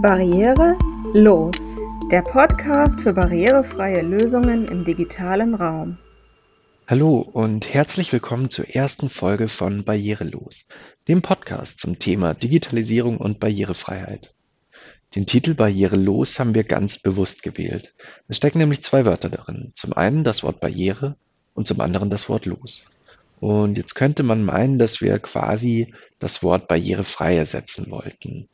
Barriere los. Der Podcast für barrierefreie Lösungen im digitalen Raum. Hallo und herzlich willkommen zur ersten Folge von Barrierelos, dem Podcast zum Thema Digitalisierung und Barrierefreiheit. Den Titel Barrierelos haben wir ganz bewusst gewählt. Es stecken nämlich zwei Wörter darin. Zum einen das Wort Barriere und zum anderen das Wort los. Und jetzt könnte man meinen, dass wir quasi das Wort barrierefrei ersetzen wollten.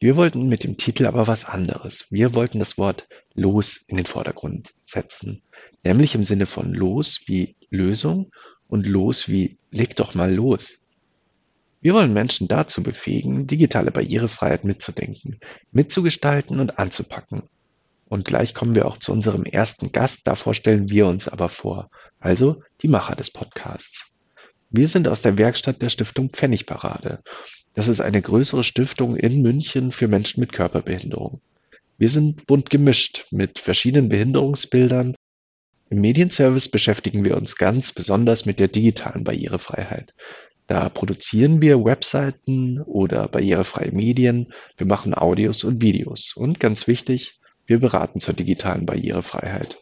Wir wollten mit dem Titel aber was anderes. Wir wollten das Wort los in den Vordergrund setzen. Nämlich im Sinne von los wie Lösung und los wie leg doch mal los. Wir wollen Menschen dazu befähigen, digitale Barrierefreiheit mitzudenken, mitzugestalten und anzupacken. Und gleich kommen wir auch zu unserem ersten Gast, davor stellen wir uns aber vor, also die Macher des Podcasts. Wir sind aus der Werkstatt der Stiftung Pfennigparade. Das ist eine größere Stiftung in München für Menschen mit Körperbehinderung. Wir sind bunt gemischt mit verschiedenen Behinderungsbildern. Im Medienservice beschäftigen wir uns ganz besonders mit der digitalen Barrierefreiheit. Da produzieren wir Webseiten oder barrierefreie Medien, wir machen Audios und Videos und ganz wichtig, wir beraten zur digitalen Barrierefreiheit.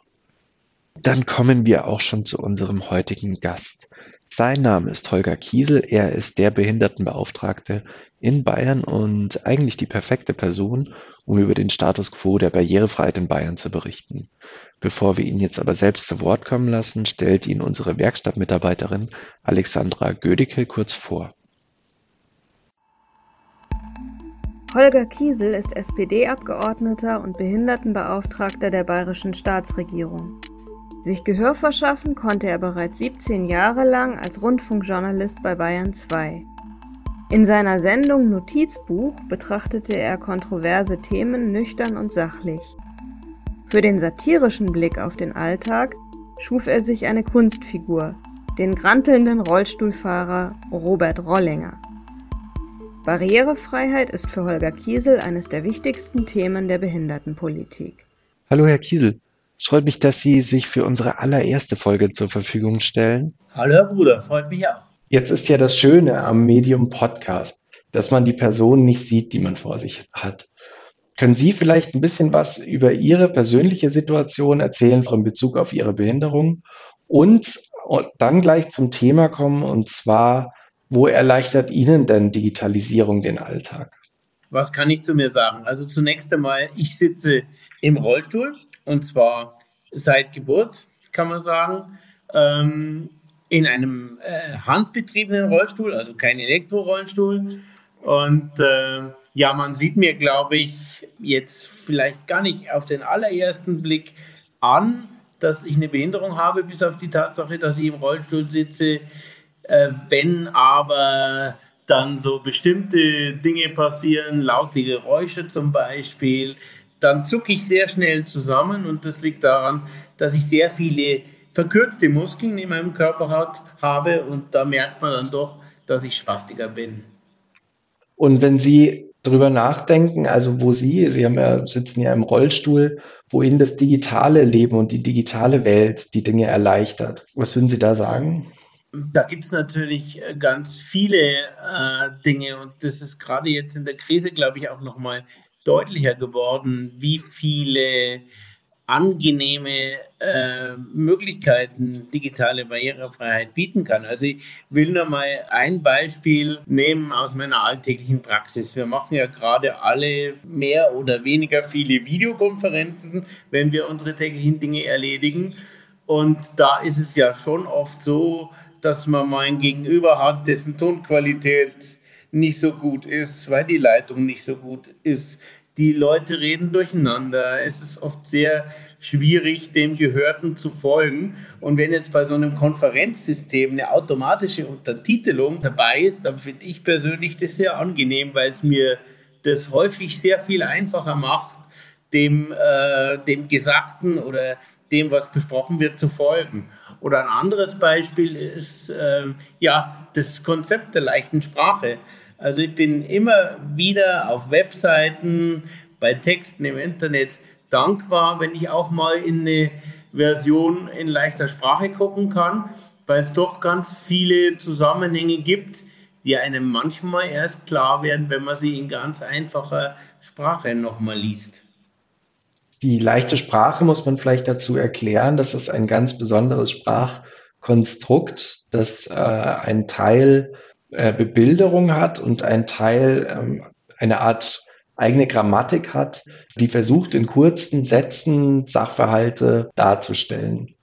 Dann kommen wir auch schon zu unserem heutigen Gast. Sein Name ist Holger Kiesel. Er ist der Behindertenbeauftragte in Bayern und eigentlich die perfekte Person, um über den Status quo der Barrierefreiheit in Bayern zu berichten. Bevor wir ihn jetzt aber selbst zu Wort kommen lassen, stellt ihn unsere Werkstattmitarbeiterin Alexandra Gödicke kurz vor. Holger Kiesel ist SPD-Abgeordneter und Behindertenbeauftragter der bayerischen Staatsregierung. Sich Gehör verschaffen konnte er bereits 17 Jahre lang als Rundfunkjournalist bei Bayern 2. In seiner Sendung Notizbuch betrachtete er kontroverse Themen nüchtern und sachlich. Für den satirischen Blick auf den Alltag schuf er sich eine Kunstfigur, den grantelnden Rollstuhlfahrer Robert Rollinger. Barrierefreiheit ist für Holger Kiesel eines der wichtigsten Themen der Behindertenpolitik. Hallo Herr Kiesel, es freut mich, dass Sie sich für unsere allererste Folge zur Verfügung stellen. Hallo Herr Bruder, freut mich auch. Jetzt ist ja das Schöne am Medium Podcast, dass man die Person nicht sieht, die man vor sich hat. Können Sie vielleicht ein bisschen was über Ihre persönliche Situation erzählen von Bezug auf Ihre Behinderung und dann gleich zum Thema kommen und zwar, wo erleichtert Ihnen denn Digitalisierung den Alltag? Was kann ich zu mir sagen? Also zunächst einmal, ich sitze im Rollstuhl, und zwar seit Geburt, kann man sagen, ähm, in einem äh, handbetriebenen Rollstuhl, also kein Elektrorollstuhl. Und äh, ja, man sieht mir, glaube ich, jetzt vielleicht gar nicht auf den allerersten Blick an, dass ich eine Behinderung habe, bis auf die Tatsache, dass ich im Rollstuhl sitze. Äh, wenn aber dann so bestimmte Dinge passieren, laute Geräusche zum Beispiel, dann zucke ich sehr schnell zusammen und das liegt daran, dass ich sehr viele verkürzte Muskeln in meinem Körper hat, habe und da merkt man dann doch, dass ich Spastiker bin. Und wenn Sie darüber nachdenken, also wo Sie, Sie haben ja, sitzen ja im Rollstuhl, wo Ihnen das digitale Leben und die digitale Welt die Dinge erleichtert, was würden Sie da sagen? Da gibt es natürlich ganz viele äh, Dinge und das ist gerade jetzt in der Krise, glaube ich, auch nochmal deutlicher geworden, wie viele angenehme äh, Möglichkeiten digitale Barrierefreiheit bieten kann. Also ich will nur mal ein Beispiel nehmen aus meiner alltäglichen Praxis. Wir machen ja gerade alle mehr oder weniger viele Videokonferenzen, wenn wir unsere täglichen Dinge erledigen. Und da ist es ja schon oft so, dass man mal ein Gegenüber hat, dessen Tonqualität nicht so gut ist, weil die Leitung nicht so gut ist. Die Leute reden durcheinander. Es ist oft sehr schwierig, dem Gehörten zu folgen. Und wenn jetzt bei so einem Konferenzsystem eine automatische Untertitelung dabei ist, dann finde ich persönlich das sehr angenehm, weil es mir das häufig sehr viel einfacher macht, dem, äh, dem Gesagten oder dem, was besprochen wird, zu folgen. Oder ein anderes Beispiel ist äh, ja das Konzept der leichten Sprache. Also ich bin immer wieder auf Webseiten, bei Texten im Internet dankbar, wenn ich auch mal in eine Version in leichter Sprache gucken kann, weil es doch ganz viele Zusammenhänge gibt, die einem manchmal erst klar werden, wenn man sie in ganz einfacher Sprache nochmal liest. Die leichte Sprache muss man vielleicht dazu erklären. Das ist ein ganz besonderes Sprachkonstrukt, das äh, einen Teil äh, Bebilderung hat und ein Teil ähm, eine Art eigene Grammatik hat, die versucht, in kurzen Sätzen Sachverhalte darzustellen.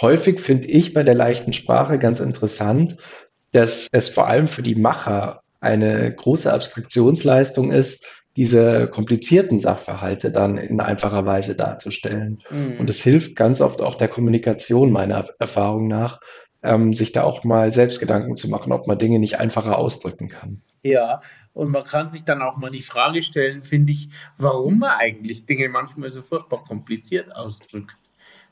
Häufig finde ich bei der leichten Sprache ganz interessant, dass es vor allem für die Macher eine große Abstraktionsleistung ist, diese komplizierten Sachverhalte dann in einfacher Weise darzustellen. Mhm. Und es hilft ganz oft auch der Kommunikation meiner Erfahrung nach, ähm, sich da auch mal selbst Gedanken zu machen, ob man Dinge nicht einfacher ausdrücken kann. Ja, und man kann sich dann auch mal die Frage stellen, finde ich, warum man eigentlich Dinge manchmal so furchtbar kompliziert ausdrückt.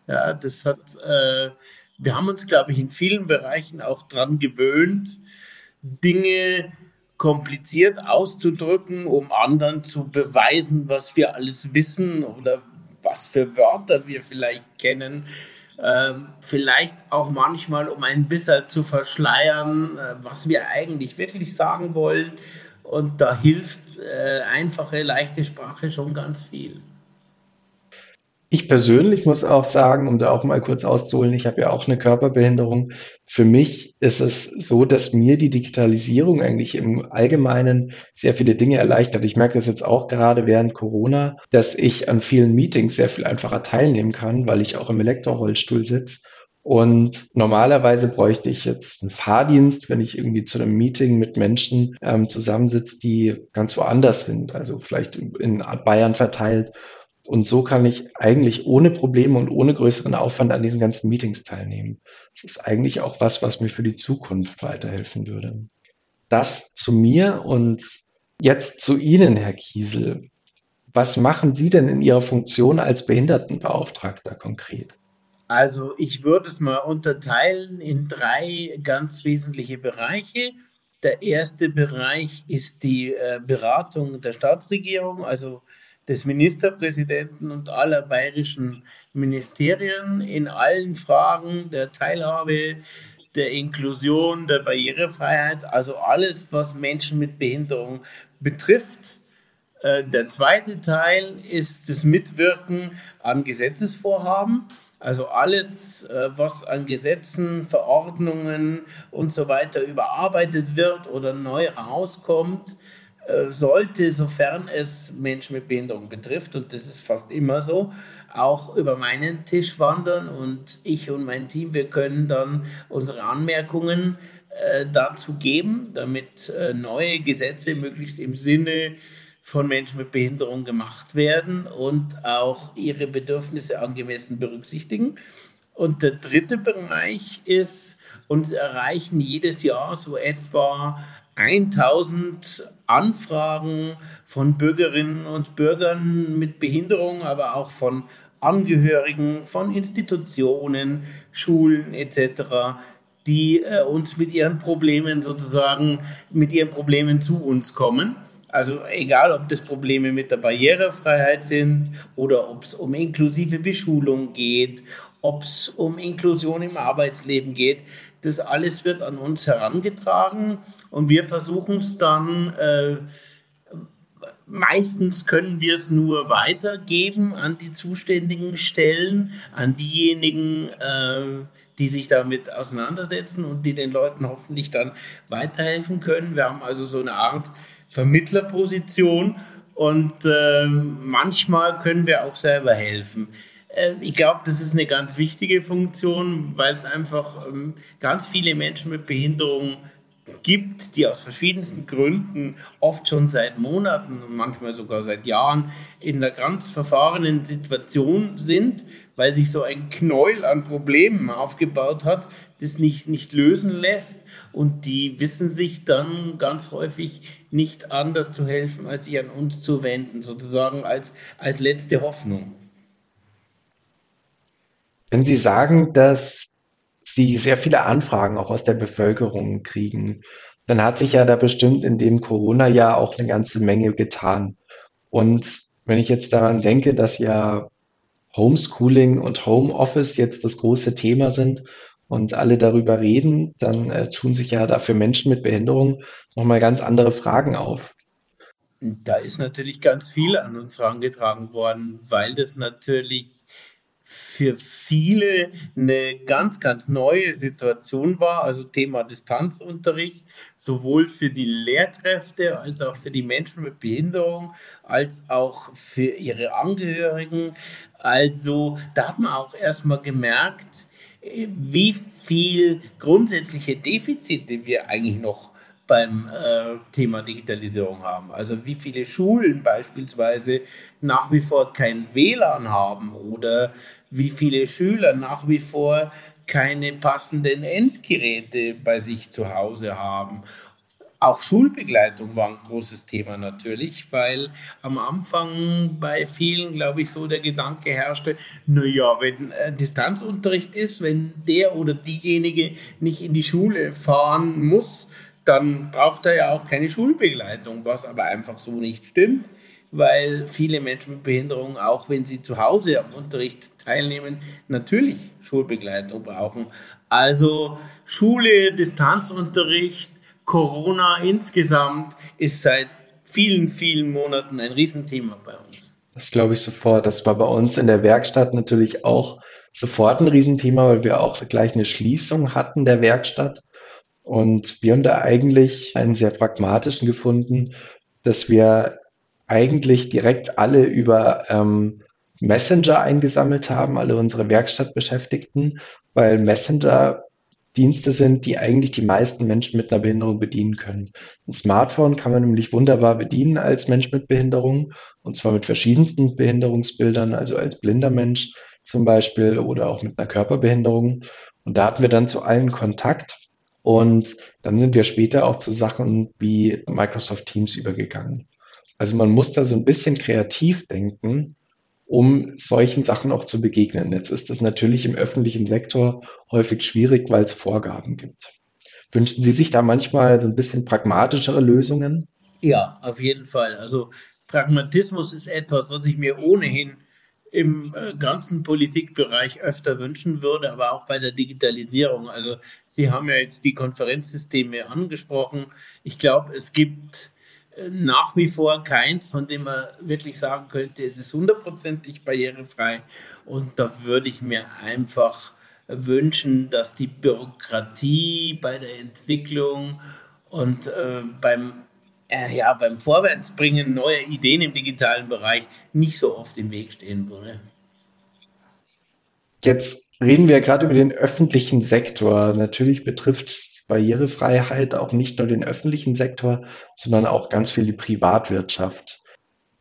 Ja, das hat, äh, wir haben uns, glaube ich, in vielen Bereichen auch dran gewöhnt, Dinge kompliziert auszudrücken, um anderen zu beweisen, was wir alles wissen oder was für Wörter wir vielleicht kennen. Ähm, vielleicht auch manchmal, um ein bisschen zu verschleiern, äh, was wir eigentlich wirklich sagen wollen. Und da hilft äh, einfache, leichte Sprache schon ganz viel. Ich persönlich muss auch sagen, um da auch mal kurz auszuholen, ich habe ja auch eine Körperbehinderung. Für mich ist es so, dass mir die Digitalisierung eigentlich im Allgemeinen sehr viele Dinge erleichtert. Ich merke das jetzt auch gerade während Corona, dass ich an vielen Meetings sehr viel einfacher teilnehmen kann, weil ich auch im Elektrorollstuhl sitze. Und normalerweise bräuchte ich jetzt einen Fahrdienst, wenn ich irgendwie zu einem Meeting mit Menschen ähm, zusammensitze, die ganz woanders sind, also vielleicht in Bayern verteilt. Und so kann ich eigentlich ohne Probleme und ohne größeren Aufwand an diesen ganzen Meetings teilnehmen. Das ist eigentlich auch was, was mir für die Zukunft weiterhelfen würde. Das zu mir und jetzt zu Ihnen, Herr Kiesel. Was machen Sie denn in Ihrer Funktion als Behindertenbeauftragter konkret? Also ich würde es mal unterteilen in drei ganz wesentliche Bereiche. Der erste Bereich ist die äh, Beratung der Staatsregierung, also des Ministerpräsidenten und aller bayerischen Ministerien in allen Fragen der Teilhabe, der Inklusion, der Barrierefreiheit, also alles, was Menschen mit Behinderung betrifft. Äh, der zweite Teil ist das Mitwirken an Gesetzesvorhaben. Also alles, äh, was an Gesetzen, Verordnungen und so weiter überarbeitet wird oder neu rauskommt, sollte, sofern es Menschen mit Behinderung betrifft, und das ist fast immer so, auch über meinen Tisch wandern und ich und mein Team, wir können dann unsere Anmerkungen äh, dazu geben, damit äh, neue Gesetze möglichst im Sinne von Menschen mit Behinderung gemacht werden und auch ihre Bedürfnisse angemessen berücksichtigen. Und der dritte Bereich ist, uns erreichen jedes Jahr so etwa 1000 Anfragen von Bürgerinnen und Bürgern mit Behinderung, aber auch von Angehörigen, von Institutionen, Schulen etc., die äh, uns mit ihren Problemen sozusagen, mit ihren Problemen zu uns kommen. Also egal, ob das Probleme mit der Barrierefreiheit sind oder ob es um inklusive Beschulung geht, ob es um Inklusion im Arbeitsleben geht, das alles wird an uns herangetragen und wir versuchen es dann, äh, meistens können wir es nur weitergeben an die zuständigen Stellen, an diejenigen, äh, die sich damit auseinandersetzen und die den Leuten hoffentlich dann weiterhelfen können. Wir haben also so eine Art Vermittlerposition und äh, manchmal können wir auch selber helfen. Äh, ich glaube, das ist eine ganz wichtige Funktion, weil es einfach ähm, ganz viele Menschen mit Behinderung gibt, die aus verschiedensten Gründen oft schon seit Monaten und manchmal sogar seit Jahren in einer ganz verfahrenen Situation sind, weil sich so ein Knäuel an Problemen aufgebaut hat, das nicht, nicht lösen lässt und die wissen sich dann ganz häufig nicht anders zu helfen, als sich an uns zu wenden, sozusagen als, als letzte Hoffnung. Wenn Sie sagen, dass Sie sehr viele Anfragen auch aus der Bevölkerung kriegen, dann hat sich ja da bestimmt in dem Corona-Jahr auch eine ganze Menge getan. Und wenn ich jetzt daran denke, dass ja Homeschooling und Homeoffice jetzt das große Thema sind und alle darüber reden, dann äh, tun sich ja da für Menschen mit Behinderung nochmal ganz andere Fragen auf. Da ist natürlich ganz viel an uns herangetragen worden, weil das natürlich für viele eine ganz, ganz neue Situation war. Also Thema Distanzunterricht, sowohl für die Lehrkräfte als auch für die Menschen mit Behinderung, als auch für ihre Angehörigen. Also da hat man auch erstmal gemerkt, wie viel grundsätzliche Defizite wir eigentlich noch beim äh, Thema Digitalisierung haben. Also wie viele Schulen beispielsweise nach wie vor kein WLAN haben oder wie viele Schüler nach wie vor keine passenden Endgeräte bei sich zu Hause haben. Auch Schulbegleitung war ein großes Thema natürlich, weil am Anfang bei vielen, glaube ich, so der Gedanke herrschte, naja, wenn äh, Distanzunterricht ist, wenn der oder diejenige nicht in die Schule fahren muss, dann braucht er ja auch keine Schulbegleitung, was aber einfach so nicht stimmt, weil viele Menschen mit Behinderung, auch wenn sie zu Hause am Unterricht teilnehmen, natürlich Schulbegleitung brauchen. Also Schule, Distanzunterricht, Corona insgesamt ist seit vielen, vielen Monaten ein Riesenthema bei uns. Das glaube ich sofort. Das war bei uns in der Werkstatt natürlich auch sofort ein Riesenthema, weil wir auch gleich eine Schließung hatten der Werkstatt. Und wir haben da eigentlich einen sehr pragmatischen gefunden, dass wir eigentlich direkt alle über ähm, Messenger eingesammelt haben, alle unsere Werkstattbeschäftigten, weil Messenger Dienste sind, die eigentlich die meisten Menschen mit einer Behinderung bedienen können. Ein Smartphone kann man nämlich wunderbar bedienen als Mensch mit Behinderung und zwar mit verschiedensten Behinderungsbildern, also als blinder Mensch zum Beispiel oder auch mit einer Körperbehinderung. Und da hatten wir dann zu allen Kontakt und dann sind wir später auch zu Sachen wie Microsoft Teams übergegangen. Also man muss da so ein bisschen kreativ denken, um solchen Sachen auch zu begegnen. Jetzt ist das natürlich im öffentlichen Sektor häufig schwierig, weil es Vorgaben gibt. Wünschen Sie sich da manchmal so ein bisschen pragmatischere Lösungen? Ja, auf jeden Fall. Also Pragmatismus ist etwas, was ich mir ohnehin im äh, ganzen Politikbereich öfter wünschen würde, aber auch bei der Digitalisierung. Also Sie haben ja jetzt die Konferenzsysteme angesprochen. Ich glaube, es gibt äh, nach wie vor keins, von dem man wirklich sagen könnte, es ist hundertprozentig barrierefrei. Und da würde ich mir einfach wünschen, dass die Bürokratie bei der Entwicklung und äh, beim äh, ja, beim Vorwärtsbringen neuer Ideen im digitalen Bereich nicht so oft im Weg stehen würde. Jetzt reden wir gerade über den öffentlichen Sektor. Natürlich betrifft Barrierefreiheit auch nicht nur den öffentlichen Sektor, sondern auch ganz viel die Privatwirtschaft.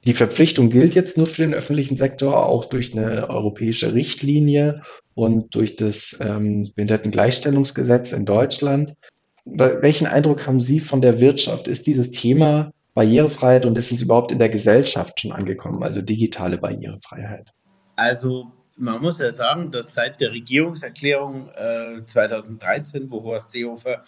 Die Verpflichtung gilt jetzt nur für den öffentlichen Sektor, auch durch eine europäische Richtlinie und durch das ähm, Behindertengleichstellungsgesetz in Deutschland welchen Eindruck haben Sie von der Wirtschaft? Ist dieses Thema Barrierefreiheit und ist es überhaupt in der Gesellschaft schon angekommen, also digitale Barrierefreiheit? Also man muss ja sagen, dass seit der Regierungserklärung äh, 2013, wo Horst Seehofer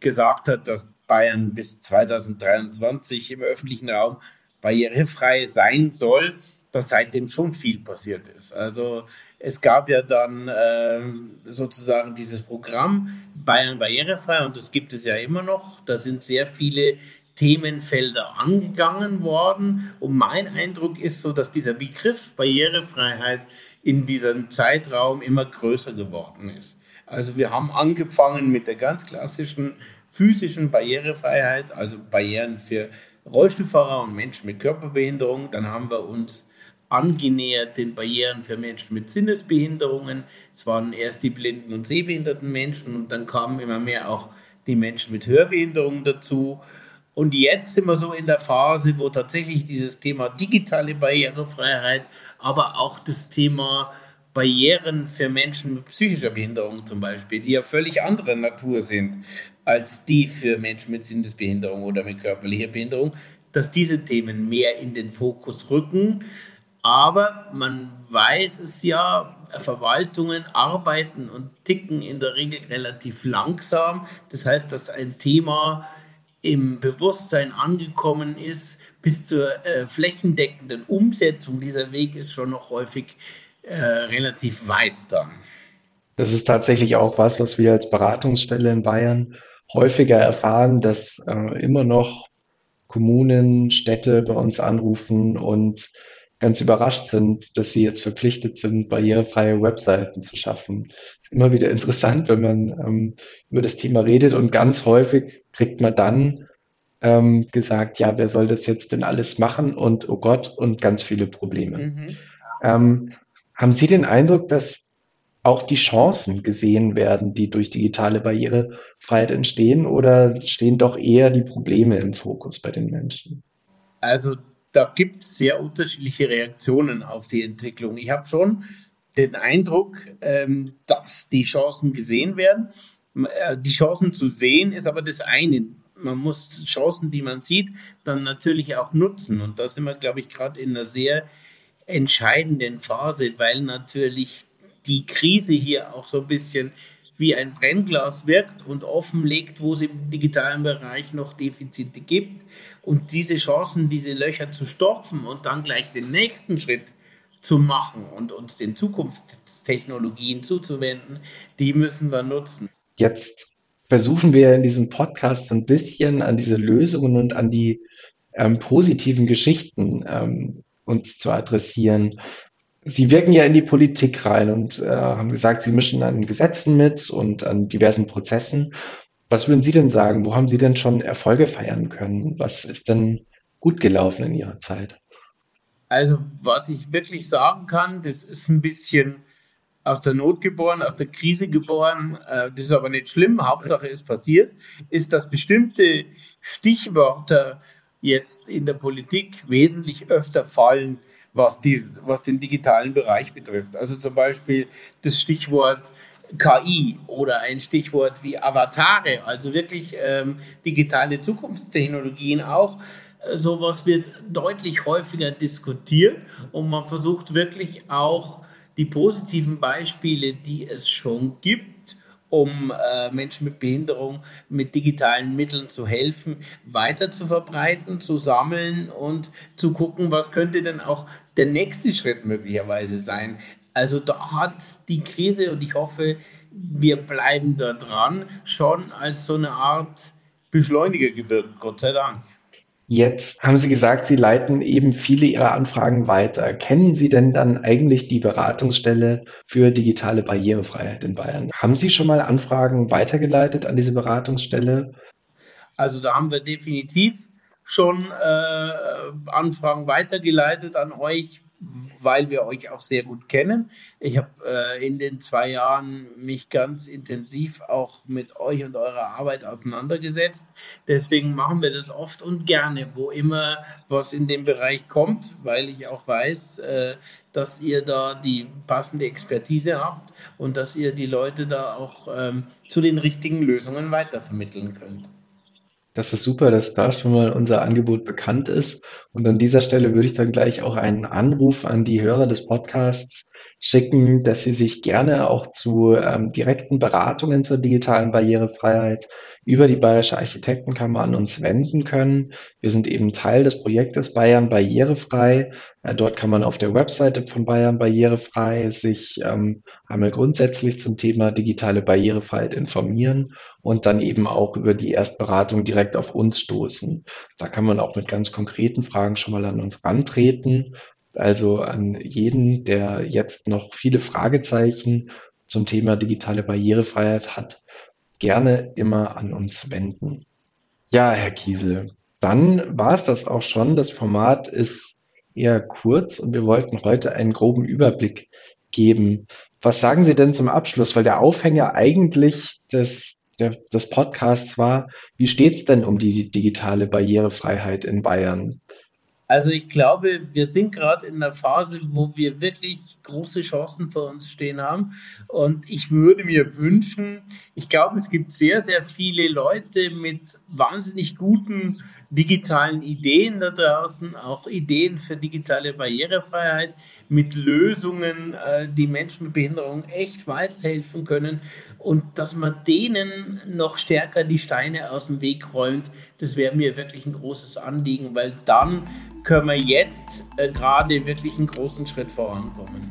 gesagt hat, dass Bayern bis 2023 im öffentlichen Raum barrierefrei sein soll, dass seitdem schon viel passiert ist. Also es gab ja dann äh, sozusagen dieses Programm Bayern barrierefrei und das gibt es ja immer noch. Da sind sehr viele Themenfelder angegangen worden. Und mein Eindruck ist so, dass dieser Begriff Barrierefreiheit in diesem Zeitraum immer größer geworden ist. Also wir haben angefangen mit der ganz klassischen physischen Barrierefreiheit, also Barrieren für Rollstuhlfahrer und Menschen mit Körperbehinderung. Dann haben wir uns angenähert den Barrieren für Menschen mit Sinnesbehinderungen. Es waren erst die blinden und sehbehinderten Menschen und dann kamen immer mehr auch die Menschen mit Hörbehinderungen dazu. Und jetzt sind wir so in der Phase, wo tatsächlich dieses Thema digitale Barrierefreiheit, aber auch das Thema Barrieren für Menschen mit psychischer Behinderung zum Beispiel, die ja völlig anderer Natur sind als die für Menschen mit Sinnesbehinderung oder mit körperlicher Behinderung, dass diese Themen mehr in den Fokus rücken aber man weiß es ja, Verwaltungen arbeiten und ticken in der Regel relativ langsam. Das heißt, dass ein Thema im Bewusstsein angekommen ist, bis zur äh, flächendeckenden Umsetzung dieser Weg ist schon noch häufig äh, relativ weit dann. Das ist tatsächlich auch was, was wir als Beratungsstelle in Bayern häufiger erfahren, dass äh, immer noch Kommunen, Städte bei uns anrufen und ganz überrascht sind, dass sie jetzt verpflichtet sind, barrierefreie Webseiten zu schaffen. Ist immer wieder interessant, wenn man ähm, über das Thema redet und ganz häufig kriegt man dann ähm, gesagt, ja, wer soll das jetzt denn alles machen und oh Gott und ganz viele Probleme. Mhm. Ähm, haben Sie den Eindruck, dass auch die Chancen gesehen werden, die durch digitale Barrierefreiheit entstehen, oder stehen doch eher die Probleme im Fokus bei den Menschen? Also da gibt es sehr unterschiedliche Reaktionen auf die Entwicklung. Ich habe schon den Eindruck, ähm, dass die Chancen gesehen werden. Äh, die Chancen zu sehen ist aber das eine. Man muss Chancen, die man sieht, dann natürlich auch nutzen. Und da sind wir, glaube ich, gerade in einer sehr entscheidenden Phase, weil natürlich die Krise hier auch so ein bisschen wie ein Brennglas wirkt und offenlegt, wo es im digitalen Bereich noch Defizite gibt. Und diese Chancen, diese Löcher zu stopfen und dann gleich den nächsten Schritt zu machen und uns den Zukunftstechnologien zuzuwenden, die müssen wir nutzen. Jetzt versuchen wir in diesem Podcast ein bisschen an diese Lösungen und an die ähm, positiven Geschichten ähm, uns zu adressieren. Sie wirken ja in die Politik rein und äh, haben gesagt, Sie mischen an Gesetzen mit und an diversen Prozessen. Was würden Sie denn sagen? Wo haben Sie denn schon Erfolge feiern können? Was ist denn gut gelaufen in Ihrer Zeit? Also, was ich wirklich sagen kann, das ist ein bisschen aus der Not geboren, aus der Krise geboren. Äh, das ist aber nicht schlimm. Hauptsache ist passiert, ist, dass bestimmte Stichwörter jetzt in der Politik wesentlich öfter fallen was, dies, was den digitalen Bereich betrifft. Also zum Beispiel das Stichwort KI oder ein Stichwort wie Avatare, also wirklich ähm, digitale Zukunftstechnologien auch. Äh, sowas wird deutlich häufiger diskutiert und man versucht wirklich auch die positiven Beispiele, die es schon gibt, um äh, Menschen mit Behinderung mit digitalen Mitteln zu helfen, weiter zu verbreiten, zu sammeln und zu gucken, was könnte denn auch der nächste Schritt möglicherweise sein. Also da hat die Krise und ich hoffe, wir bleiben da dran, schon als so eine Art Beschleuniger gewirkt, Gott sei Dank. Jetzt haben Sie gesagt, Sie leiten eben viele Ihrer Anfragen weiter. Kennen Sie denn dann eigentlich die Beratungsstelle für digitale Barrierefreiheit in Bayern? Haben Sie schon mal Anfragen weitergeleitet an diese Beratungsstelle? Also da haben wir definitiv schon äh, Anfragen weitergeleitet an euch, weil wir euch auch sehr gut kennen. Ich habe äh, in den zwei Jahren mich ganz intensiv auch mit euch und eurer Arbeit auseinandergesetzt. Deswegen machen wir das oft und gerne, wo immer was in dem Bereich kommt, weil ich auch weiß, äh, dass ihr da die passende Expertise habt und dass ihr die Leute da auch ähm, zu den richtigen Lösungen weitervermitteln könnt. Das ist super, dass da schon mal unser Angebot bekannt ist. Und an dieser Stelle würde ich dann gleich auch einen Anruf an die Hörer des Podcasts schicken, dass sie sich gerne auch zu ähm, direkten Beratungen zur digitalen Barrierefreiheit über die Bayerische Architektenkammer an uns wenden können. Wir sind eben Teil des Projektes Bayern Barrierefrei. Äh, dort kann man auf der Webseite von Bayern Barrierefrei sich ähm, einmal grundsätzlich zum Thema digitale Barrierefreiheit informieren und dann eben auch über die Erstberatung direkt auf uns stoßen. Da kann man auch mit ganz konkreten Fragen schon mal an uns rantreten. Also an jeden, der jetzt noch viele Fragezeichen zum Thema digitale Barrierefreiheit hat, gerne immer an uns wenden. Ja, Herr Kiesel, dann war es das auch schon. Das Format ist eher kurz und wir wollten heute einen groben Überblick geben. Was sagen Sie denn zum Abschluss? Weil der Aufhänger eigentlich des, der, des Podcasts war, wie steht es denn um die digitale Barrierefreiheit in Bayern? Also ich glaube, wir sind gerade in einer Phase, wo wir wirklich große Chancen vor uns stehen haben. Und ich würde mir wünschen, ich glaube, es gibt sehr, sehr viele Leute mit wahnsinnig guten digitalen Ideen da draußen, auch Ideen für digitale Barrierefreiheit, mit Lösungen, äh, die Menschen mit Behinderung echt weiterhelfen können und dass man denen noch stärker die Steine aus dem Weg räumt, das wäre mir wirklich ein großes Anliegen, weil dann können wir jetzt äh, gerade wirklich einen großen Schritt vorankommen.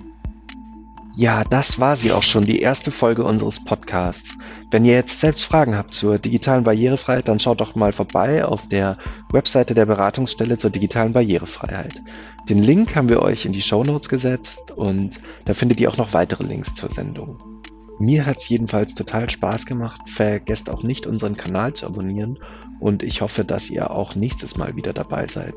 Ja, das war sie auch schon, die erste Folge unseres Podcasts. Wenn ihr jetzt selbst Fragen habt zur digitalen Barrierefreiheit, dann schaut doch mal vorbei auf der Webseite der Beratungsstelle zur digitalen Barrierefreiheit. Den Link haben wir euch in die Show Notes gesetzt und da findet ihr auch noch weitere Links zur Sendung. Mir hat's jedenfalls total Spaß gemacht. Vergesst auch nicht, unseren Kanal zu abonnieren und ich hoffe, dass ihr auch nächstes Mal wieder dabei seid.